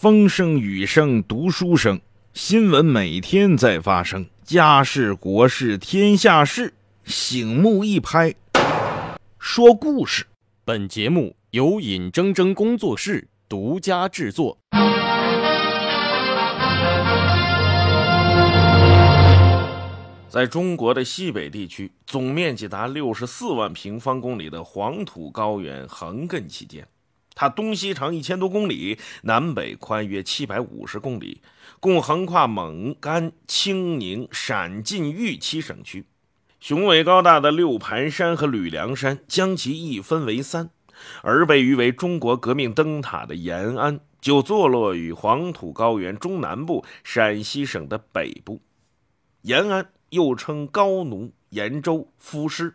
风声雨声读书声，新闻每天在发生，家事国事天下事，醒目一拍，说故事。本节目由尹铮铮工作室独家制作。在中国的西北地区，总面积达六十四万平方公里的黄土高原横亘其间。它东西长一千多公里，南北宽约七百五十公里，共横跨蒙、甘、青、宁、陕、晋、豫七省区。雄伟高大的六盘山和吕梁山将其一分为三，而被誉为中国革命灯塔的延安，就坐落于黄土高原中南部陕西省的北部。延安又称高奴、延州、夫师，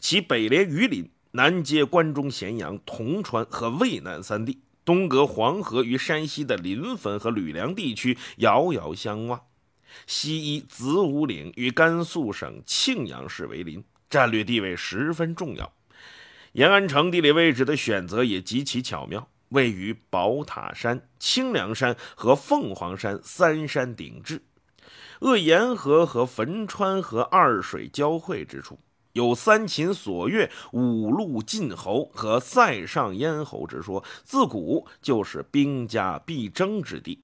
其北连榆林。南接关中、咸阳、铜川和渭南三地，东隔黄河，与山西的临汾和吕梁地区遥遥相望；西依子午岭，与甘肃省庆阳市为邻，战略地位十分重要。延安城地理位置的选择也极其巧妙，位于宝塔山、清凉山和凤凰山三山顶峙，鄂沿河和汾川河二水交汇之处。有三秦锁越、五路晋侯和塞上咽喉之说，自古就是兵家必争之地。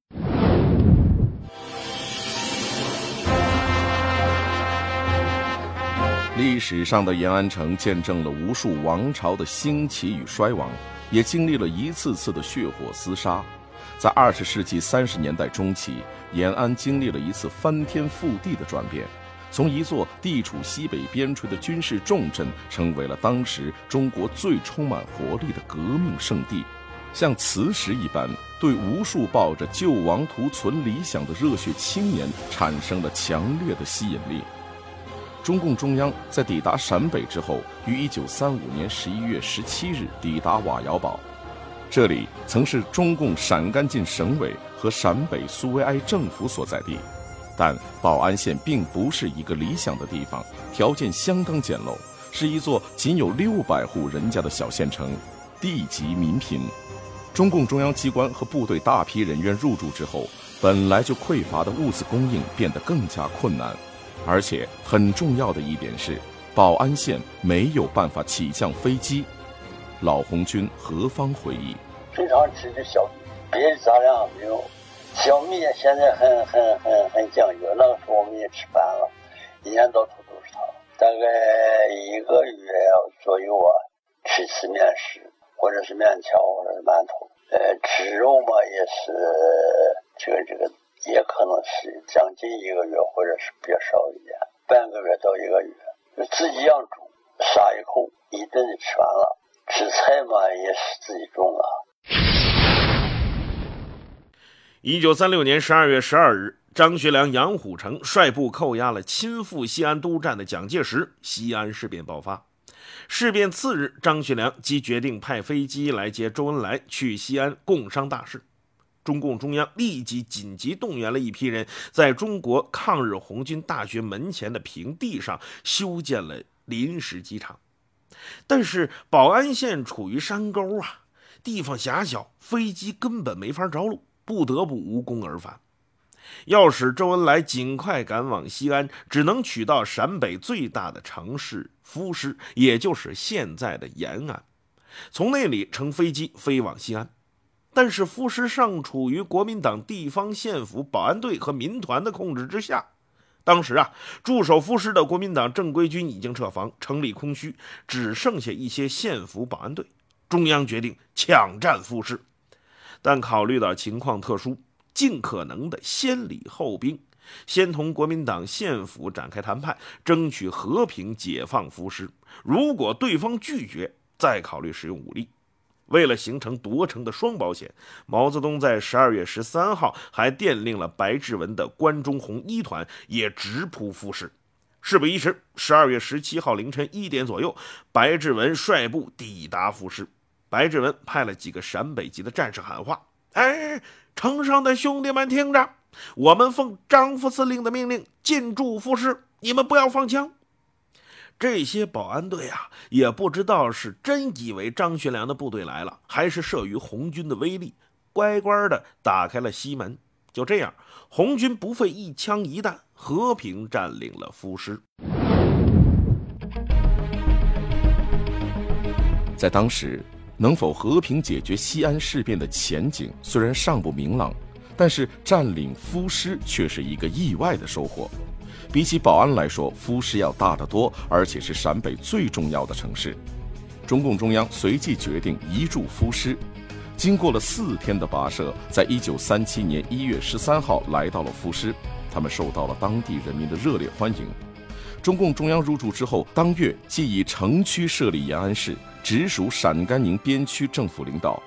历史上的延安城见证了无数王朝的兴起与衰亡，也经历了一次次的血火厮杀。在二十世纪三十年代中期，延安经历了一次翻天覆地的转变。从一座地处西北边陲的军事重镇，成为了当时中国最充满活力的革命圣地，像磁石一般，对无数抱着救亡图存理想的热血青年产生了强烈的吸引力。中共中央在抵达陕北之后，于1935年11月17日抵达瓦窑堡，这里曾是中共陕甘晋省委和陕北苏维埃政府所在地。但保安县并不是一个理想的地方，条件相当简陋，是一座仅有六百户人家的小县城，地级民贫。中共中央机关和部队大批人员入驻之后，本来就匮乏的物资供应变得更加困难，而且很重要的一点是，保安县没有办法起降飞机。老红军何方回忆？平常吃的小，别的杂粮没有。小米现在很很很很讲究，那个时候我们也吃饭了，一年到头都是它。大概一个月左右啊，吃一次面食，或者是面条，或者是馒头。呃，吃肉嘛，也是这个这个，也可能是将近一个月，或者是比较少一点，半个月到一个月。就自己养猪，杀一口，一顿就吃完了。吃菜嘛，也是自己种啊。一九三六年十二月十二日，张学良、杨虎城率部扣押了亲赴西安督战的蒋介石，西安事变爆发。事变次日，张学良即决定派飞机来接周恩来去西安共商大事。中共中央立即紧急动员了一批人，在中国抗日红军大学门前的平地上修建了临时机场。但是保安县处于山沟啊，地方狭小，飞机根本没法着陆。不得不无功而返。要使周恩来尽快赶往西安，只能取到陕北最大的城市夫师，也就是现在的延安，从那里乘飞机飞往西安。但是夫师尚处于国民党地方县府保安队和民团的控制之下。当时啊，驻守夫师的国民党正规军已经撤防，城里空虚，只剩下一些县府保安队。中央决定抢占夫师。但考虑到情况特殊，尽可能的先礼后兵，先同国民党县府展开谈判，争取和平解放夫师。如果对方拒绝，再考虑使用武力。为了形成夺城的双保险，毛泽东在十二月十三号还电令了白志文的关中红一团也直扑夫师。事不宜迟，十二月十七号凌晨一点左右，白志文率部抵达夫师。白志文派了几个陕北籍的战士喊话：“哎，城上的兄弟们听着，我们奉张副司令的命令进驻夫师，你们不要放枪。”这些保安队啊，也不知道是真以为张学良的部队来了，还是慑于红军的威力，乖乖的打开了西门。就这样，红军不费一枪一弹，和平占领了夫师。在当时，能否和平解决西安事变的前景虽然尚不明朗，但是占领夫师却是一个意外的收获。比起保安来说，夫师要大得多，而且是陕北最重要的城市。中共中央随即决定移驻夫师。经过了四天的跋涉，在一九三七年一月十三号来到了夫师，他们受到了当地人民的热烈欢迎。中共中央入驻之后，当月即以城区设立延安市，直属陕甘宁边区政府领导。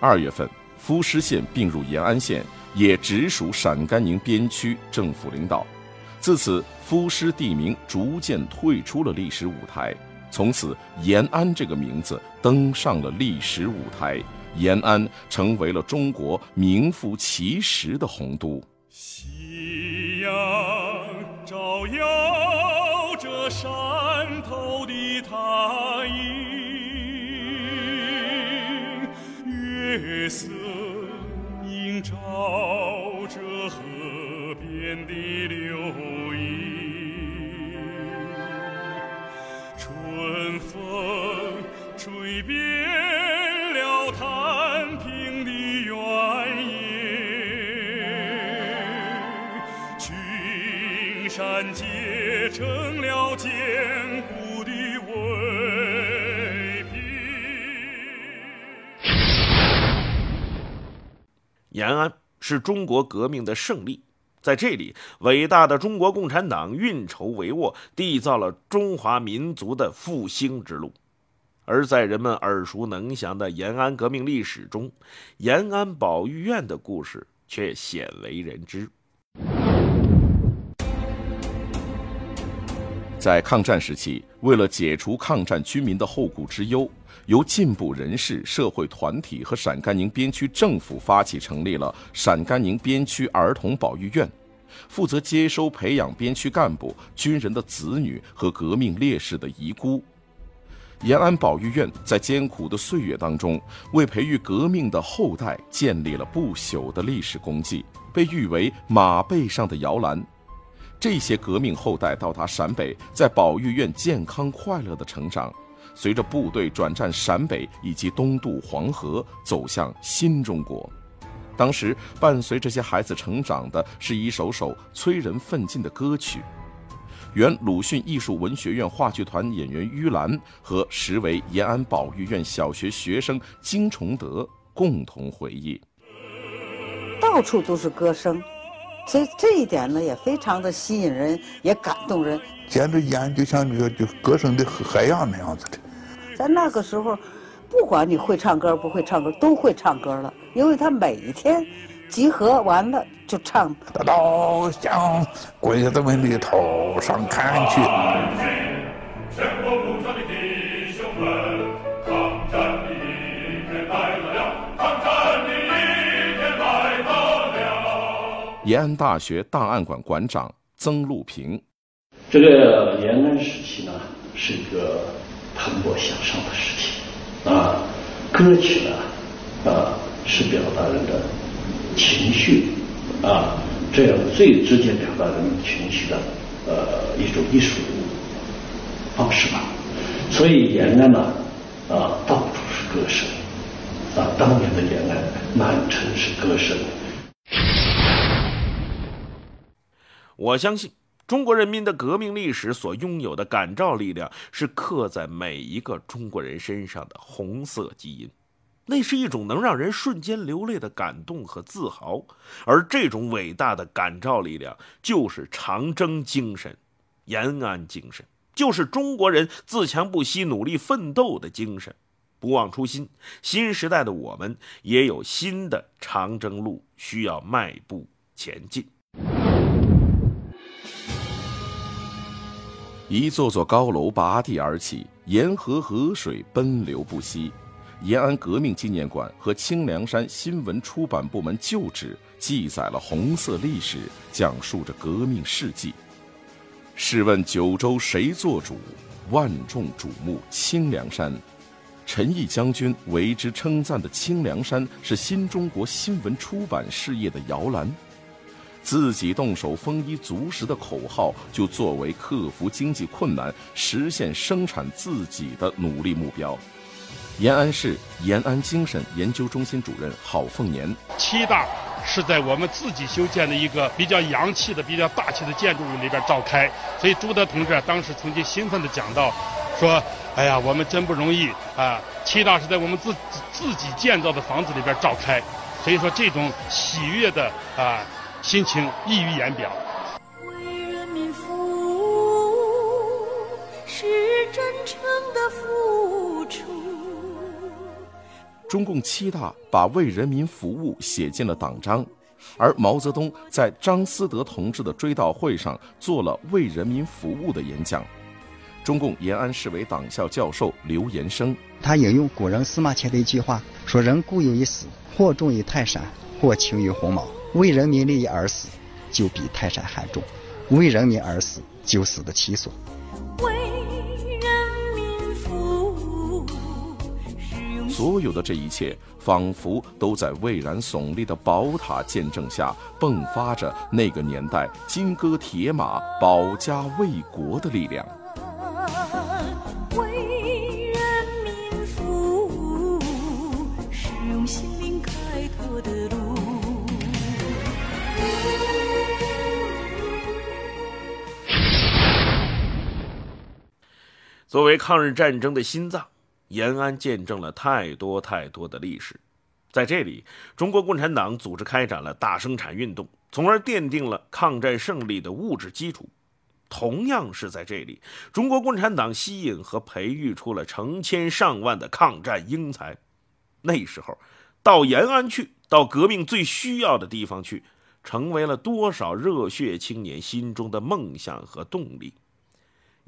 二月份，夫师县并入延安县，也直属陕甘宁边区政府领导。自此，夫师地名逐渐退出了历史舞台，从此延安这个名字登上了历史舞台。延安成为了中国名副其实的洪都。夕阳照耀着山头的塔影，月色映照着河边的流延安是中国革命的胜利，在这里，伟大的中国共产党运筹帷幄，缔造了中华民族的复兴之路。而在人们耳熟能详的延安革命历史中，延安保育院的故事却鲜为人知。在抗战时期，为了解除抗战军民的后顾之忧，由进步人士、社会团体和陕甘宁边区政府发起成立了陕甘宁边区儿童保育院，负责接收培养边区干部、军人的子女和革命烈士的遗孤。延安保育院在艰苦的岁月当中，为培育革命的后代建立了不朽的历史功绩，被誉为“马背上的摇篮”。这些革命后代到达陕北，在保育院健康快乐的成长，随着部队转战陕北以及东渡黄河，走向新中国。当时伴随这些孩子成长的是一首首催人奋进的歌曲。原鲁迅艺术文学院话剧团演员于兰和时为延安保育院小学学生金崇德共同回忆：到处都是歌声。所以这一点呢，也非常的吸引人，也感动人。简直演就像这个就歌声的海洋那样子的。在那个时候，不管你会唱歌不会唱歌，都会唱歌了，因为他每一天集合完了就唱。老乡，鬼子们的头上砍去。延安大学档案馆馆长曾路平，这个延安时期呢，是一个蓬勃向上的时期啊。歌曲呢，啊，是表达人的情绪啊，这样最直接表达人的情绪的呃一种艺术方式吧。所以延安呢，啊，到处是歌声啊。当年的延安满城是歌声。我相信，中国人民的革命历史所拥有的感召力量，是刻在每一个中国人身上的红色基因。那是一种能让人瞬间流泪的感动和自豪。而这种伟大的感召力量，就是长征精神、延安精神，就是中国人自强不息、努力奋斗的精神。不忘初心，新时代的我们也有新的长征路需要迈步前进。一座座高楼拔地而起，沿河河水奔流不息。延安革命纪念馆和清凉山新闻出版部门旧址记载了红色历史，讲述着革命事迹。试问九州谁做主？万众瞩目清凉山，陈毅将军为之称赞的清凉山是新中国新闻出版事业的摇篮，自己动手丰衣足食的口号就作为克服经济困难、实现生产自己的努力目标。延安市延安精神研究中心主任郝凤年：七大是在我们自己修建的一个比较洋气的、比较大气的建筑物里边召开，所以朱德同志当时曾经兴奋地讲到，说。哎呀，我们真不容易啊！七大是在我们自自己建造的房子里边召开，所以说这种喜悦的啊心情溢于言表。为人民服务是真诚的付出。中共七大把为人民服务写进了党章，而毛泽东在张思德同志的追悼会上做了为人民服务的演讲。中共延安市委党校教授刘延生，他引用古人司马迁的一句话，说：“人固有一死，或重于泰山，或轻于鸿毛。为人民利益而死，就比泰山还重；为人民而死，就死得其所。”为人民服务。所有的这一切，仿佛都在巍然耸立的宝塔见证下，迸发着那个年代金戈铁马、保家卫国的力量。作为抗日战争的心脏，延安见证了太多太多的历史。在这里，中国共产党组织开展了大生产运动，从而奠定了抗战胜利的物质基础。同样是在这里，中国共产党吸引和培育出了成千上万的抗战英才。那时候，到延安去，到革命最需要的地方去，成为了多少热血青年心中的梦想和动力。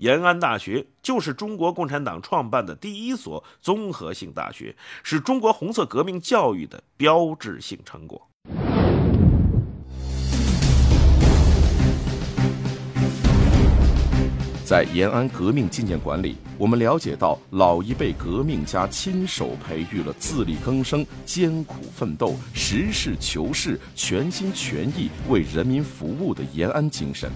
延安大学就是中国共产党创办的第一所综合性大学，是中国红色革命教育的标志性成果。在延安革命纪念馆里，我们了解到老一辈革命家亲手培育了自力更生、艰苦奋斗、实事求是、全心全意为人民服务的延安精神。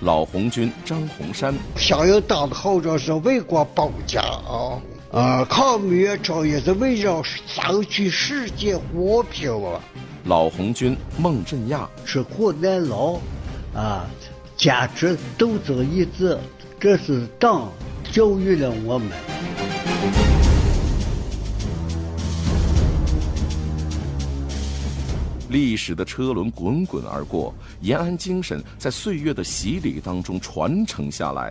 老红军张洪山，响应党的号召是为国保家啊！啊，抗美援朝也是为了争取世界和平啊！老红军孟振亚，吃苦耐劳，啊，坚持斗争意志。这是党教育了我们。历史的车轮滚滚而过，延安精神在岁月的洗礼当中传承下来，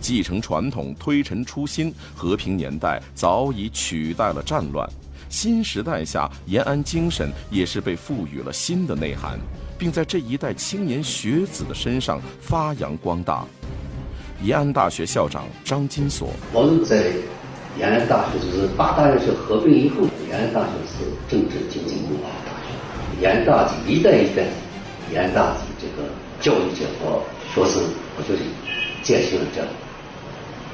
继承传统，推陈出新。和平年代早已取代了战乱，新时代下，延安精神也是被赋予了新的内涵，并在这一代青年学子的身上发扬光大。延安大学校长张金锁，我们在延安大学就是八大院校合并以后，延安大学是政治经济文化。延安大级一代一代，延安大级这个教育者和学生，我觉得践行了这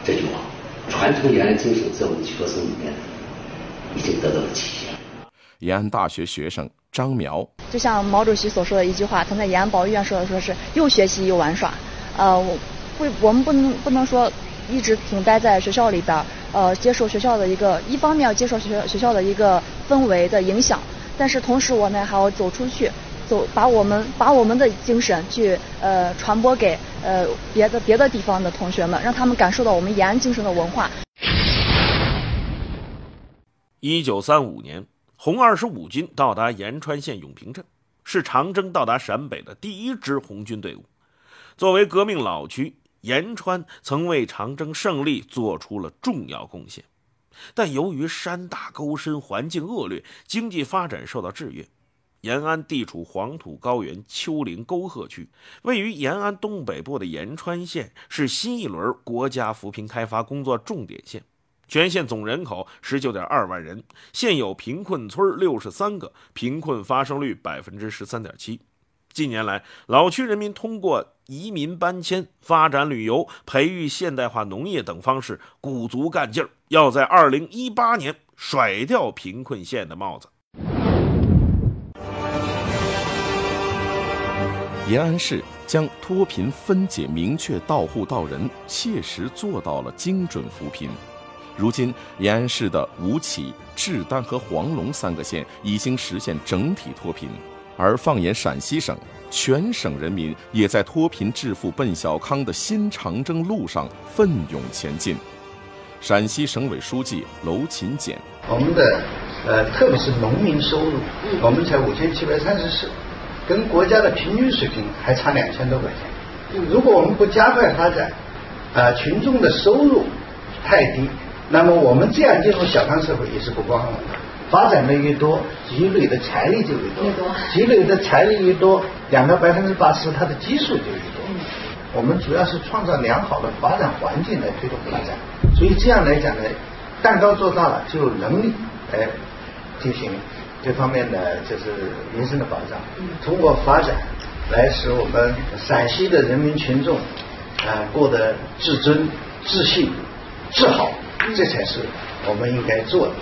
这句话，传承延安精神在我们学生里面已经得到了体现。延安大学学生张苗，就像毛主席所说的一句话，他在延安保育院说的，说是又学习又玩耍，呃。我不，我们不能不能说一直停待在学校里边呃，接受学校的一个一方面要接受学学校的一个氛围的影响，但是同时我们还要走出去，走把我们把我们的精神去呃传播给呃别的别的地方的同学们，让他们感受到我们延安精神的文化。一九三五年，红二十五军到达延川县永平镇，是长征到达陕北的第一支红军队伍。作为革命老区。延川曾为长征胜利做出了重要贡献，但由于山大沟深、环境恶劣，经济发展受到制约。延安地处黄土高原丘陵沟壑区，位于延安东北部的延川县是新一轮国家扶贫开发工作重点县。全县总人口十九点二万人，现有贫困村六十三个，贫困发生率百分之十三点七。近年来，老区人民通过移民搬迁、发展旅游、培育现代化农业等方式，鼓足干劲儿，要在2018年甩掉贫困县的帽子。延安市将脱贫分解明确到户到人，切实做到了精准扶贫。如今，延安市的吴起、志丹和黄龙三个县已经实现整体脱贫，而放眼陕西省，全省人民也在脱贫致富奔小康的新长征路上奋勇前进。陕西省委书记娄勤俭：我们的呃，特别是农民收入，我们才五千七百三十四。跟国家的平均水平还差两千多块钱。如果我们不加快发展，啊，群众的收入太低，那么我们这样进入小康社会也是不光荣的。发展的越多，积累的财力就越多，积累的财力越多，两个百分之八十，它的基数就越多。我们主要是创造良好的发展环境来推动发展，所以这样来讲呢，蛋糕做大了就有能力来进行。这方面的，就是民生的保障，通过发展来使我们陕西的人民群众啊过得自尊、自信、自豪，这才是我们应该做的。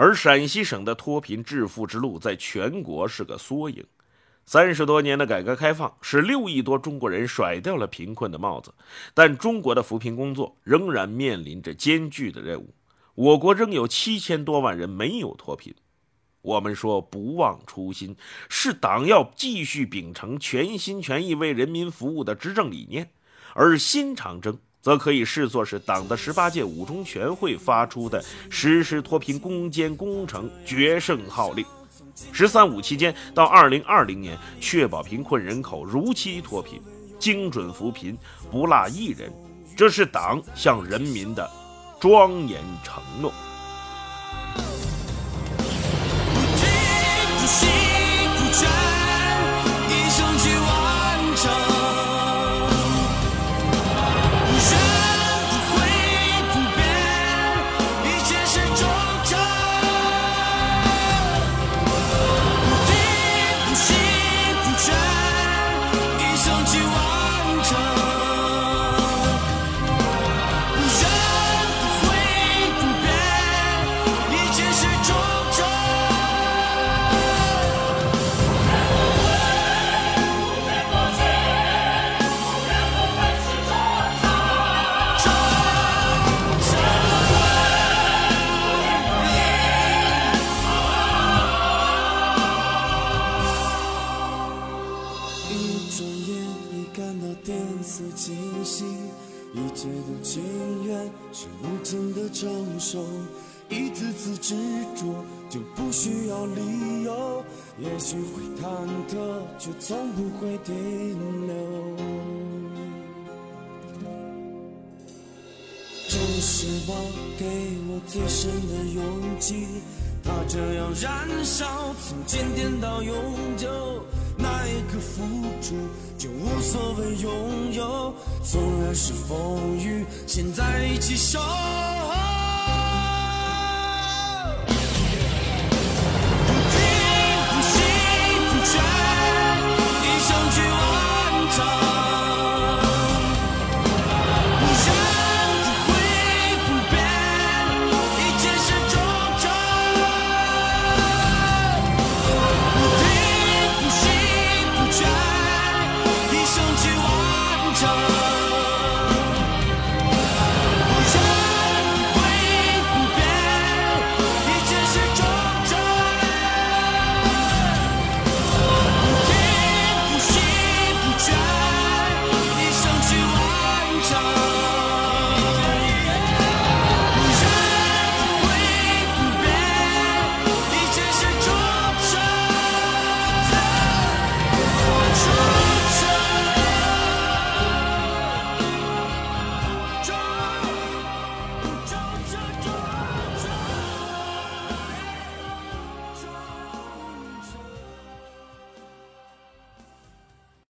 而陕西省的脱贫致富之路，在全国是个缩影。三十多年的改革开放，使六亿多中国人甩掉了贫困的帽子，但中国的扶贫工作仍然面临着艰巨的任务。我国仍有七千多万人没有脱贫。我们说不忘初心，是党要继续秉承全心全意为人民服务的执政理念，而新长征则可以视作是党的十八届五中全会发出的实施脱贫攻坚工程决胜号令。“十三五”期间到二零二零年，确保贫困人口如期脱贫，精准扶贫，不落一人，这是党向人民的。庄严承诺。一次次执着，就不需要理由。也许会忐忑却从不会停留。这是我给我最深的勇气，它这样燃烧，从今天到永久。那一刻付出，就无所谓拥有。纵然是风雨，现在一起守候。